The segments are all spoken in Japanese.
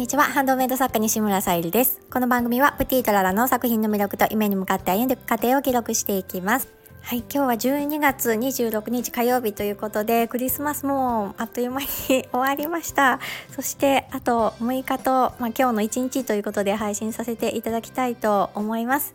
にちは。ハンドメイド作家西村さゆりです。この番組はプティトララの作品の魅力と夢に向かって歩んでいく過程を記録していきます。はい今日は12月26日火曜日ということでクリスマスもあっという間に終わりました。そしてあと6日と、まあ、今日の1日ということで配信させていただきたいと思います。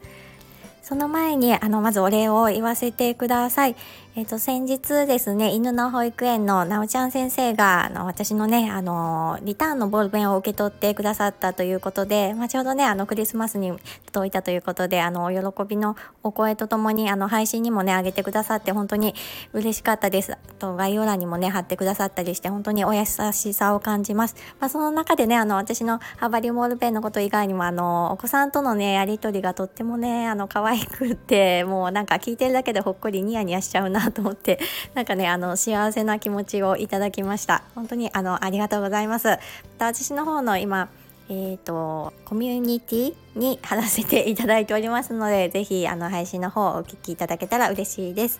その前にあのまずお礼を言わせてください。えっ、と先日ですね犬の保育園のなおちゃん先生があの私のねあのリターンのボールペンを受け取ってくださったということで、まあ、ちょうどねあのクリスマスに届いたということであのお喜びのお声とともにあの配信にもね上げてくださって本当に嬉しかったです。あと概要欄にもね貼ってくださったりして本当にお優しさを感じます。まあ、その中でねあの私のハバリューボールペンのこと以外にもあのお子さんとのねやり取りがとってもねあの可愛くってもうなんか聞いてるだけでほっこりニヤニヤしちゃうなと思ってなんかねあの幸せな気持ちをいただきました。本当にあのありがとうございます。また私の方の今えーと、コミュニティに貼らせていただいておりますので是非あの配信の方をお聴きいただけたら嬉しいです。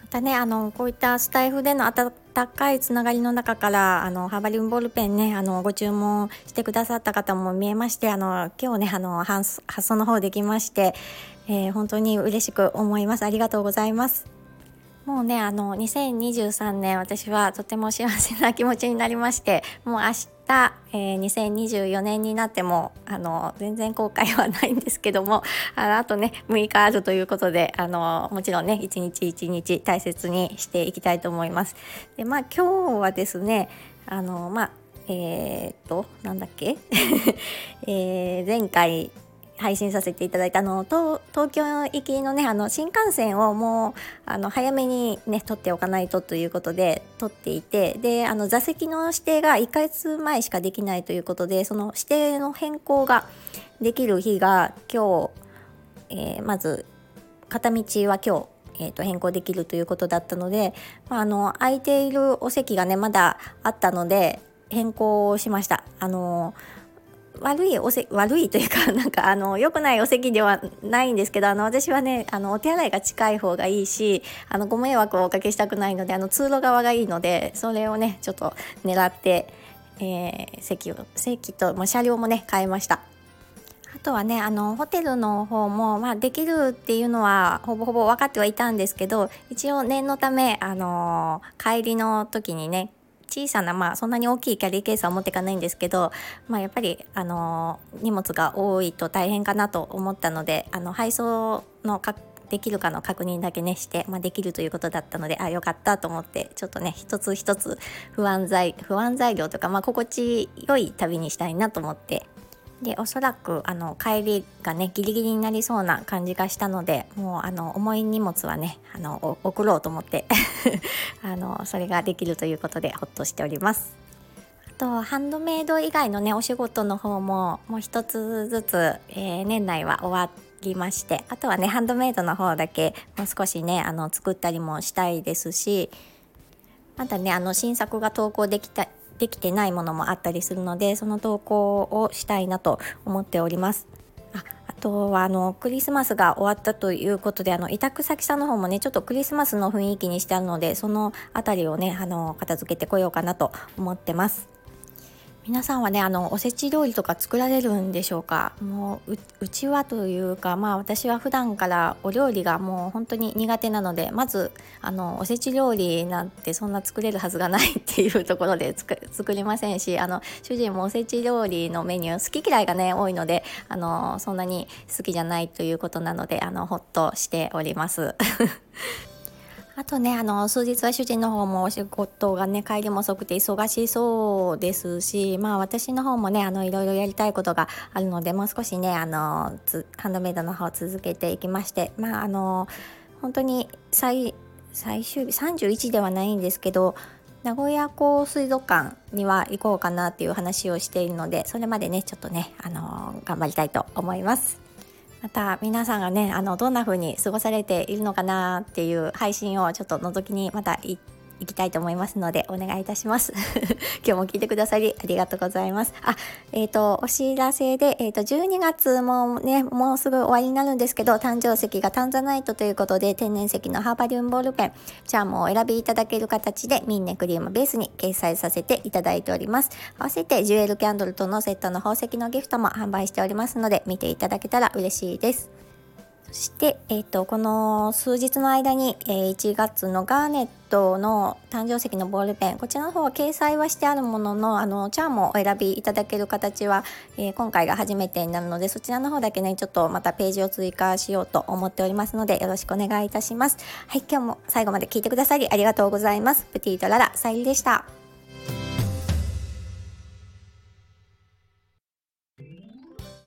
またねあのこういったスタイフでの温かいつながりの中からあのハーバリンボールペンねあのご注文してくださった方も見えましてあの今日ねあの発送の方できまして、えー、本当に嬉しく思います。ありがとうございます。もうねあの2023年私はとても幸せな気持ちになりましてもう明日、えー、2024年になってもあの全然後悔はないんですけどもああとね6日あるということであのもちろんね一日一日大切にしていきたいと思います。でまあ今日はですねあのまあえー、っとなんだっけ、えー、前回配信させていただいたの東京行きのねあの新幹線をもうあの早めにね取っておかないとということで取っていてであの座席の指定が1ヶ月前しかできないということでその指定の変更ができる日が今日、えー、まず片道は今日えー、と変更できるということだったので、まあ、あの空いているお席がねまだあったので変更しました。あのー悪いおせ悪いというか なんかあの良くないお席ではないんですけどあの私はねあのお手洗いが近い方がいいしあのご迷惑をおかけしたくないのであの通路側がいいのでそれをねちょっと狙って、えー、席を席と、まあ、車両もね変えました。あとはねあのホテルの方も、まあ、できるっていうのはほぼほぼ分かってはいたんですけど一応念のためあの帰りの時にね小さな、まあ、そんなに大きいキャリーケースは持っていかないんですけど、まあ、やっぱり、あの荷物が多いと大変かなと思ったのであの配送のかできるかの確認だけねして、まあ、できるということだったのであよかったと思ってちょっとね一つ一つ不安材不安材料とか、まあ、心地よい旅にしたいなと思ってでおそらくあの帰りがねギリギリになりそうな感じがしたのでもうあの重い荷物はねあの送ろうと思って あのそれができるということでほっとしております。あとハンドメイド以外のねお仕事の方ももう一つずつ、えー、年内は終わりましてあとはねハンドメイドの方だけもう少しねあの作ったりもしたいですしまだねあの新作が投稿できたできてないものもあったりするのでその投稿をしたいなと思っております。ああとはあのクリスマスが終わったということであの委託先さんの方もねちょっとクリスマスの雰囲気にしてあるのでその辺りをねあの片付けてこようかなと思ってます。皆さんはねあのおせち料理とか作られるんでしょうか？もううちはというかまあ私は普段からお料理がもう本当に苦手なのでまずあのおせち料理なんてそんな作れるはずがないっていうところで作りませんしあの主人もおせち料理のメニュー好き嫌いがね多いのであのそんなに好きじゃないということなのであのほっとしております。とね、あの、数日は主人の方もお仕事がね、帰りも遅くて忙しそうですし、まあ私の方もね、あの、いろいろやりたいことがあるので、もう少しね、あの、ハンドメイドの方を続けていきまして、まああの、本当に最、最終日、31ではないんですけど、名古屋港水族館には行こうかなっていう話をしているので、それまでね、ちょっとね、あの、頑張りたいと思います。また皆さんがねあのどんな風に過ごされているのかなっていう配信をちょっと覗きにまた行っていきたいと思いますのでお願いいたします。今日も聞いてくださりありがとうございます。あえっ、ー、とお知らせでえっ、ー、と12月もねもうすぐ終わりになるんですけど誕生石がタンザナイトということで天然石のハーバリウムボールペンチャームをお選びいただける形でミンネクリームベースに掲載させていただいております。合わせてジュエルキャンドルとのセットの宝石のギフトも販売しておりますので見ていただけたら嬉しいです。して、えーと、この数日の間に、えー、1月のガーネットの誕生石のボールペンこちらの方は掲載はしてあるもののあのチャームをお選びいただける形は、えー、今回が初めてになるのでそちらの方だけねちょっとまたページを追加しようと思っておりますのでよろしくお願いいたします。はい今日も最後まで聞いてくださりありがとうございます。プティとララさゆりでした。